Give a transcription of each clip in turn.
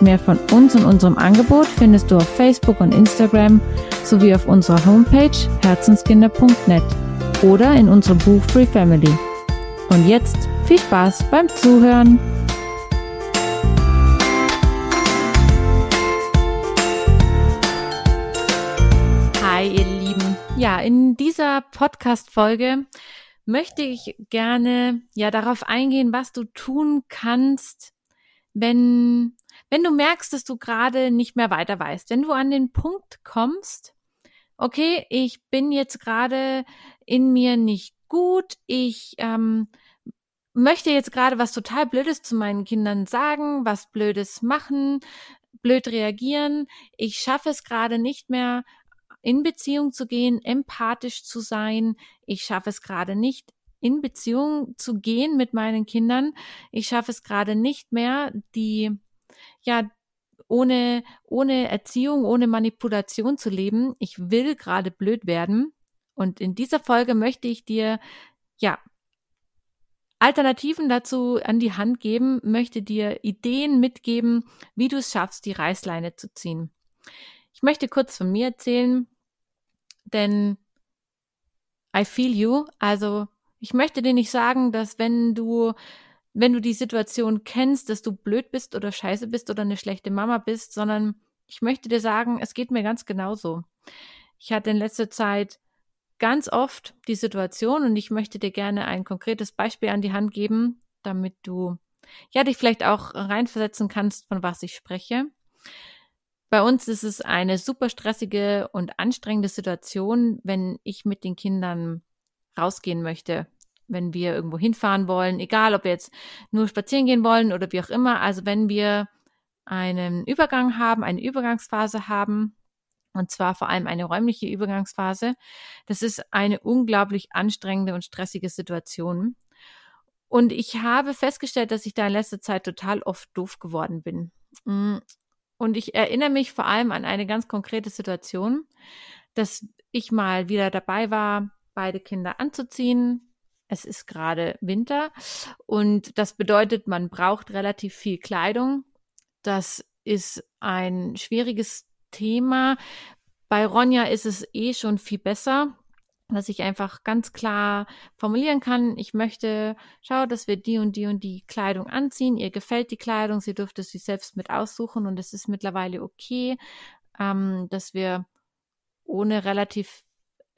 Mehr von uns und unserem Angebot findest du auf Facebook und Instagram sowie auf unserer Homepage herzenskinder.net oder in unserem Buch Free Family. Und jetzt viel Spaß beim Zuhören. Hi, ihr Lieben. Ja, in dieser Podcast-Folge möchte ich gerne ja darauf eingehen, was du tun kannst, wenn wenn du merkst, dass du gerade nicht mehr weiter weißt, wenn du an den Punkt kommst, okay, ich bin jetzt gerade in mir nicht gut, ich ähm, möchte jetzt gerade was total Blödes zu meinen Kindern sagen, was Blödes machen, blöd reagieren, ich schaffe es gerade nicht mehr, in Beziehung zu gehen, empathisch zu sein, ich schaffe es gerade nicht, in Beziehung zu gehen mit meinen Kindern. Ich schaffe es gerade nicht mehr, die ja, ohne, ohne Erziehung, ohne Manipulation zu leben. Ich will gerade blöd werden. Und in dieser Folge möchte ich dir, ja, Alternativen dazu an die Hand geben, möchte dir Ideen mitgeben, wie du es schaffst, die Reißleine zu ziehen. Ich möchte kurz von mir erzählen, denn I feel you. Also ich möchte dir nicht sagen, dass wenn du wenn du die Situation kennst, dass du blöd bist oder scheiße bist oder eine schlechte Mama bist, sondern ich möchte dir sagen, es geht mir ganz genauso. Ich hatte in letzter Zeit ganz oft die Situation und ich möchte dir gerne ein konkretes Beispiel an die Hand geben, damit du ja dich vielleicht auch reinversetzen kannst, von was ich spreche. Bei uns ist es eine super stressige und anstrengende Situation, wenn ich mit den Kindern rausgehen möchte wenn wir irgendwo hinfahren wollen, egal ob wir jetzt nur spazieren gehen wollen oder wie auch immer. Also wenn wir einen Übergang haben, eine Übergangsphase haben, und zwar vor allem eine räumliche Übergangsphase, das ist eine unglaublich anstrengende und stressige Situation. Und ich habe festgestellt, dass ich da in letzter Zeit total oft doof geworden bin. Mm. Und ich erinnere mich vor allem an eine ganz konkrete Situation, dass ich mal wieder dabei war, beide Kinder anzuziehen, es ist gerade Winter und das bedeutet, man braucht relativ viel Kleidung. Das ist ein schwieriges Thema. Bei Ronja ist es eh schon viel besser, dass ich einfach ganz klar formulieren kann, ich möchte, schau, dass wir die und die und die Kleidung anziehen. Ihr gefällt die Kleidung, sie dürfte sie selbst mit aussuchen und es ist mittlerweile okay, ähm, dass wir ohne relativ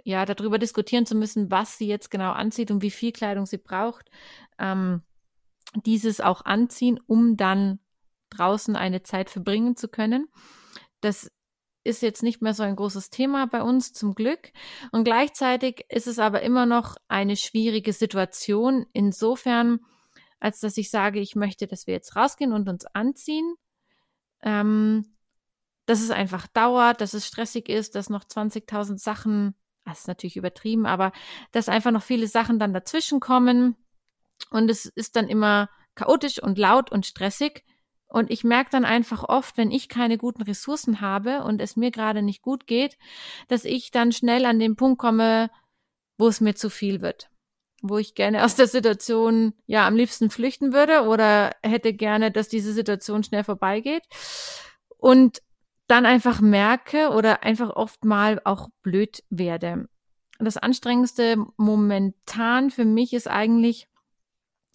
ja, darüber diskutieren zu müssen, was sie jetzt genau anzieht und wie viel Kleidung sie braucht, ähm, dieses auch anziehen, um dann draußen eine Zeit verbringen zu können. Das ist jetzt nicht mehr so ein großes Thema bei uns zum Glück. Und gleichzeitig ist es aber immer noch eine schwierige Situation insofern, als dass ich sage, ich möchte, dass wir jetzt rausgehen und uns anziehen. Ähm, dass es einfach dauert, dass es stressig ist, dass noch 20.000 Sachen das ist natürlich übertrieben, aber dass einfach noch viele Sachen dann dazwischen kommen und es ist dann immer chaotisch und laut und stressig. Und ich merke dann einfach oft, wenn ich keine guten Ressourcen habe und es mir gerade nicht gut geht, dass ich dann schnell an den Punkt komme, wo es mir zu viel wird. Wo ich gerne aus der Situation ja am liebsten flüchten würde oder hätte gerne, dass diese Situation schnell vorbeigeht. Und dann einfach merke oder einfach oft mal auch blöd werde. Das anstrengendste momentan für mich ist eigentlich,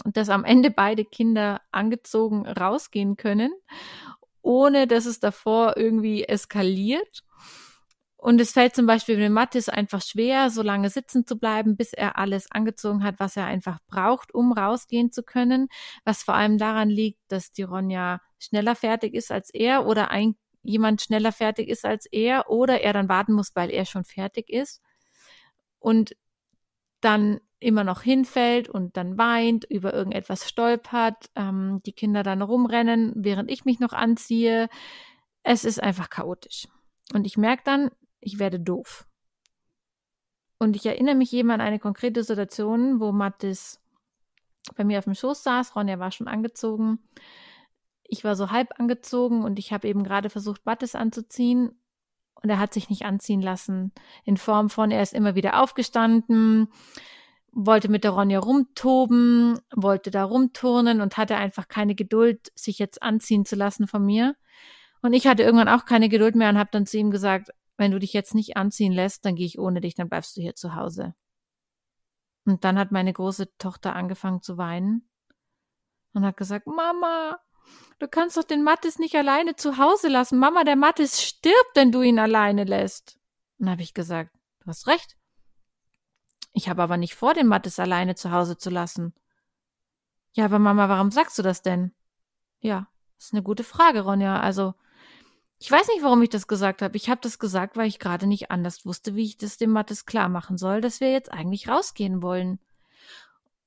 dass am Ende beide Kinder angezogen rausgehen können, ohne dass es davor irgendwie eskaliert. Und es fällt zum Beispiel dem Mathis einfach schwer, so lange sitzen zu bleiben, bis er alles angezogen hat, was er einfach braucht, um rausgehen zu können. Was vor allem daran liegt, dass die Ronja schneller fertig ist als er oder ein, jemand schneller fertig ist als er oder er dann warten muss, weil er schon fertig ist und dann immer noch hinfällt und dann weint, über irgendetwas stolpert, ähm, die Kinder dann rumrennen, während ich mich noch anziehe. Es ist einfach chaotisch. Und ich merke dann, ich werde doof. Und ich erinnere mich eben an eine konkrete Situation, wo Mathis bei mir auf dem Schoß saß. Ronja war schon angezogen. Ich war so halb angezogen und ich habe eben gerade versucht, Mathis anzuziehen. Und er hat sich nicht anziehen lassen. In Form von, er ist immer wieder aufgestanden, wollte mit der Ronja rumtoben, wollte da rumturnen und hatte einfach keine Geduld, sich jetzt anziehen zu lassen von mir. Und ich hatte irgendwann auch keine Geduld mehr und habe dann zu ihm gesagt, wenn du dich jetzt nicht anziehen lässt, dann gehe ich ohne dich, dann bleibst du hier zu Hause. Und dann hat meine große Tochter angefangen zu weinen und hat gesagt, Mama, du kannst doch den Mattes nicht alleine zu Hause lassen. Mama, der Mattes stirbt, wenn du ihn alleine lässt. Und habe ich gesagt, du hast recht. Ich habe aber nicht vor, den Mattes alleine zu Hause zu lassen. Ja, aber Mama, warum sagst du das denn? Ja, ist eine gute Frage, Ronja. Also, ich weiß nicht, warum ich das gesagt habe. Ich habe das gesagt, weil ich gerade nicht anders wusste, wie ich das dem Mattes klar machen soll, dass wir jetzt eigentlich rausgehen wollen.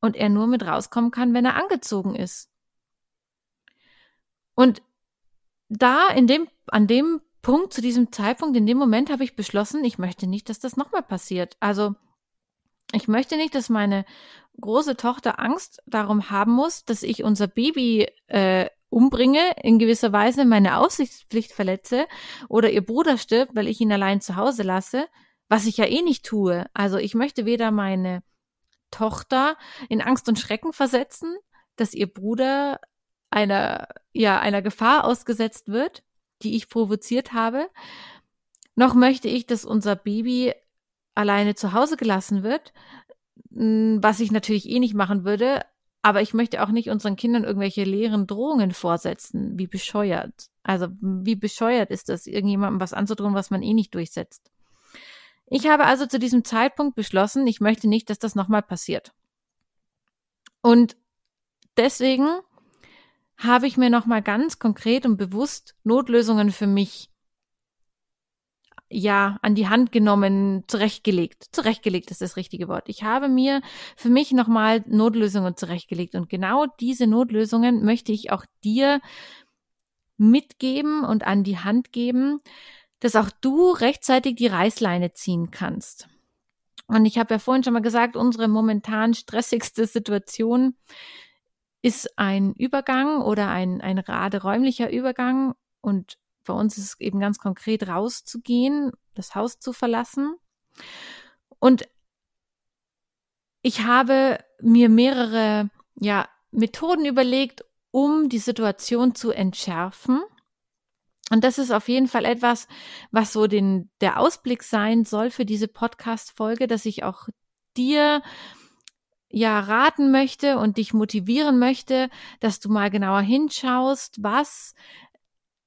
Und er nur mit rauskommen kann, wenn er angezogen ist. Und da, in dem, an dem Punkt, zu diesem Zeitpunkt, in dem Moment habe ich beschlossen, ich möchte nicht, dass das nochmal passiert. Also, ich möchte nicht, dass meine große Tochter Angst darum haben muss, dass ich unser Baby äh, umbringe, in gewisser Weise meine Aufsichtspflicht verletze oder ihr Bruder stirbt, weil ich ihn allein zu Hause lasse, was ich ja eh nicht tue. Also ich möchte weder meine Tochter in Angst und Schrecken versetzen, dass ihr Bruder einer, ja, einer Gefahr ausgesetzt wird, die ich provoziert habe, noch möchte ich, dass unser Baby alleine zu Hause gelassen wird, was ich natürlich eh nicht machen würde, aber ich möchte auch nicht unseren Kindern irgendwelche leeren Drohungen vorsetzen. Wie bescheuert. Also wie bescheuert ist das, irgendjemandem was anzudrohen, was man eh nicht durchsetzt. Ich habe also zu diesem Zeitpunkt beschlossen, ich möchte nicht, dass das nochmal passiert. Und deswegen habe ich mir nochmal ganz konkret und bewusst Notlösungen für mich ja, an die Hand genommen, zurechtgelegt. Zurechtgelegt ist das richtige Wort. Ich habe mir für mich nochmal Notlösungen zurechtgelegt und genau diese Notlösungen möchte ich auch dir mitgeben und an die Hand geben, dass auch du rechtzeitig die Reißleine ziehen kannst. Und ich habe ja vorhin schon mal gesagt, unsere momentan stressigste Situation ist ein Übergang oder ein, ein gerade Übergang und bei uns ist es eben ganz konkret rauszugehen, das Haus zu verlassen. Und ich habe mir mehrere ja, Methoden überlegt, um die Situation zu entschärfen. Und das ist auf jeden Fall etwas, was so den, der Ausblick sein soll für diese Podcast-Folge, dass ich auch dir ja raten möchte und dich motivieren möchte, dass du mal genauer hinschaust, was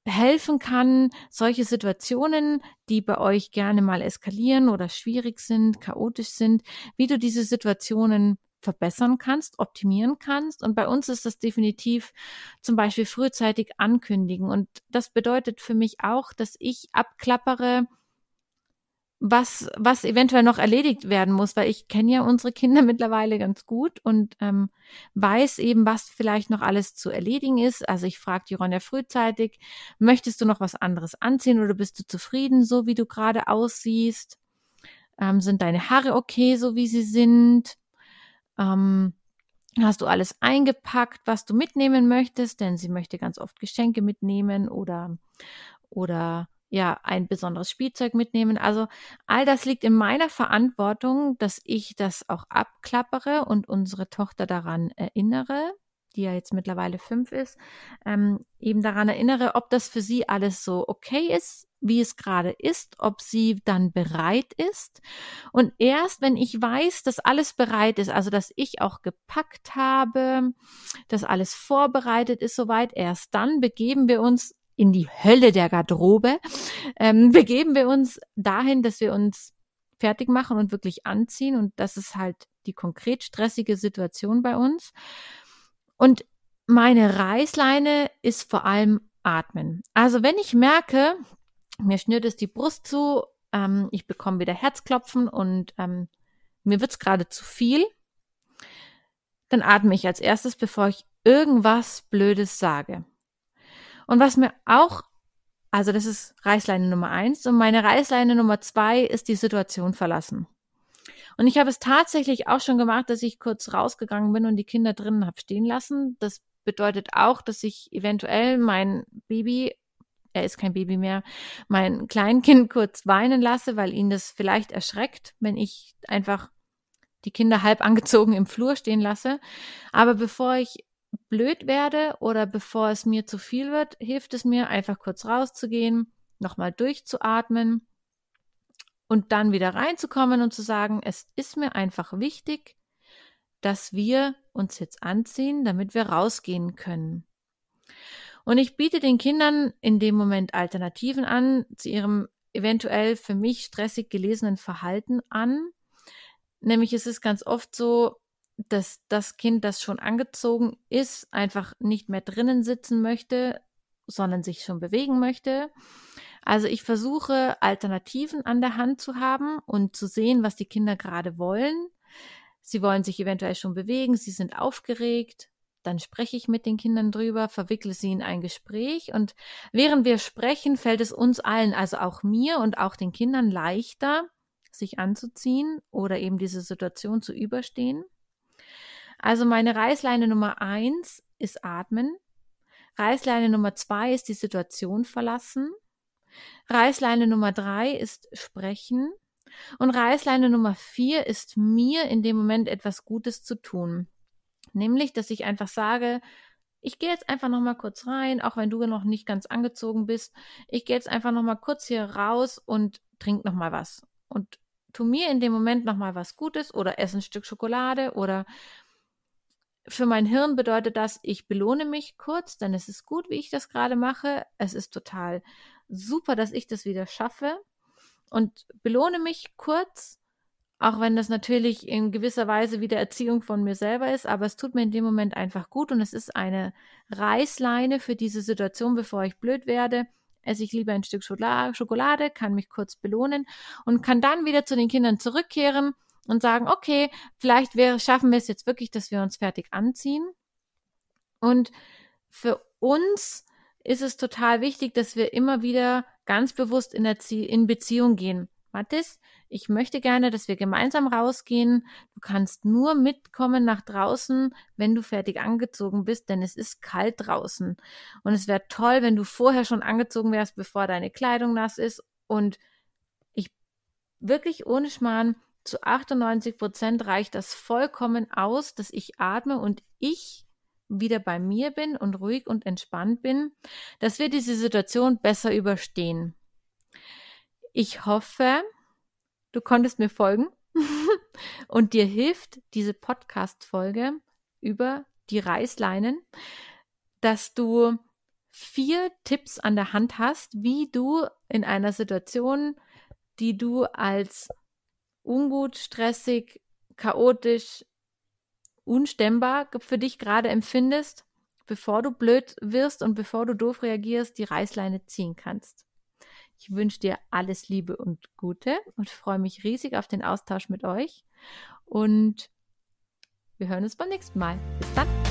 helfen kann, solche Situationen, die bei euch gerne mal eskalieren oder schwierig sind, chaotisch sind, wie du diese Situationen verbessern kannst, optimieren kannst. Und bei uns ist das definitiv zum Beispiel frühzeitig ankündigen. Und das bedeutet für mich auch, dass ich abklappere, was, was eventuell noch erledigt werden muss, weil ich kenne ja unsere Kinder mittlerweile ganz gut und ähm, weiß eben, was vielleicht noch alles zu erledigen ist. Also ich frage die Ronja frühzeitig, möchtest du noch was anderes anziehen oder bist du zufrieden, so wie du gerade aussiehst? Ähm, sind deine Haare okay, so wie sie sind? Ähm, hast du alles eingepackt, was du mitnehmen möchtest? Denn sie möchte ganz oft Geschenke mitnehmen oder, oder ja ein besonderes Spielzeug mitnehmen. Also all das liegt in meiner Verantwortung, dass ich das auch abklappere und unsere Tochter daran erinnere, die ja jetzt mittlerweile fünf ist, ähm, eben daran erinnere, ob das für sie alles so okay ist, wie es gerade ist, ob sie dann bereit ist. Und erst wenn ich weiß, dass alles bereit ist, also dass ich auch gepackt habe, dass alles vorbereitet ist soweit, erst dann begeben wir uns in die Hölle der Garderobe, ähm, begeben wir uns dahin, dass wir uns fertig machen und wirklich anziehen. Und das ist halt die konkret stressige Situation bei uns. Und meine Reißleine ist vor allem Atmen. Also wenn ich merke, mir schnürt es die Brust zu, ähm, ich bekomme wieder Herzklopfen und ähm, mir wird's gerade zu viel, dann atme ich als erstes, bevor ich irgendwas Blödes sage. Und was mir auch, also das ist Reißleine Nummer eins und meine Reißleine Nummer zwei ist die Situation verlassen. Und ich habe es tatsächlich auch schon gemacht, dass ich kurz rausgegangen bin und die Kinder drinnen habe stehen lassen. Das bedeutet auch, dass ich eventuell mein Baby, er ist kein Baby mehr, mein Kleinkind kurz weinen lasse, weil ihn das vielleicht erschreckt, wenn ich einfach die Kinder halb angezogen im Flur stehen lasse. Aber bevor ich blöd werde oder bevor es mir zu viel wird, hilft es mir einfach kurz rauszugehen, nochmal durchzuatmen und dann wieder reinzukommen und zu sagen, es ist mir einfach wichtig, dass wir uns jetzt anziehen, damit wir rausgehen können. Und ich biete den Kindern in dem Moment Alternativen an zu ihrem eventuell für mich stressig gelesenen Verhalten an. Nämlich ist es ganz oft so, dass das Kind, das schon angezogen ist, einfach nicht mehr drinnen sitzen möchte, sondern sich schon bewegen möchte. Also ich versuche Alternativen an der Hand zu haben und zu sehen, was die Kinder gerade wollen. Sie wollen sich eventuell schon bewegen, sie sind aufgeregt. Dann spreche ich mit den Kindern drüber, verwickle sie in ein Gespräch und während wir sprechen, fällt es uns allen, also auch mir und auch den Kindern leichter, sich anzuziehen oder eben diese Situation zu überstehen. Also meine Reißleine Nummer eins ist atmen. Reißleine Nummer zwei ist die Situation verlassen. Reißleine Nummer drei ist sprechen. Und Reißleine Nummer vier ist mir in dem Moment etwas Gutes zu tun. Nämlich, dass ich einfach sage, ich gehe jetzt einfach noch mal kurz rein, auch wenn du noch nicht ganz angezogen bist. Ich gehe jetzt einfach noch mal kurz hier raus und trink noch mal was und tu mir in dem Moment noch mal was Gutes oder esse ein Stück Schokolade oder für mein Hirn bedeutet das, ich belohne mich kurz, denn es ist gut, wie ich das gerade mache. Es ist total super, dass ich das wieder schaffe und belohne mich kurz, auch wenn das natürlich in gewisser Weise wieder Erziehung von mir selber ist, aber es tut mir in dem Moment einfach gut und es ist eine Reißleine für diese Situation, bevor ich blöd werde. Esse ich lieber ein Stück Schokolade, kann mich kurz belohnen und kann dann wieder zu den Kindern zurückkehren und sagen, okay, vielleicht wäre, schaffen wir es jetzt wirklich, dass wir uns fertig anziehen. Und für uns ist es total wichtig, dass wir immer wieder ganz bewusst in, der in Beziehung gehen. Mathis, ich möchte gerne, dass wir gemeinsam rausgehen. Du kannst nur mitkommen nach draußen, wenn du fertig angezogen bist, denn es ist kalt draußen. Und es wäre toll, wenn du vorher schon angezogen wärst, bevor deine Kleidung nass ist. Und ich wirklich ohne Schmarrn, zu 98 Prozent reicht das vollkommen aus, dass ich atme und ich wieder bei mir bin und ruhig und entspannt bin, dass wir diese Situation besser überstehen. Ich hoffe, du konntest mir folgen und dir hilft diese Podcast-Folge über die Reißleinen, dass du vier Tipps an der Hand hast, wie du in einer Situation, die du als ungut, stressig, chaotisch, unstemmbar für dich gerade empfindest, bevor du blöd wirst und bevor du doof reagierst, die Reißleine ziehen kannst. Ich wünsche dir alles Liebe und Gute und freue mich riesig auf den Austausch mit euch. Und wir hören uns beim nächsten Mal. Bis dann.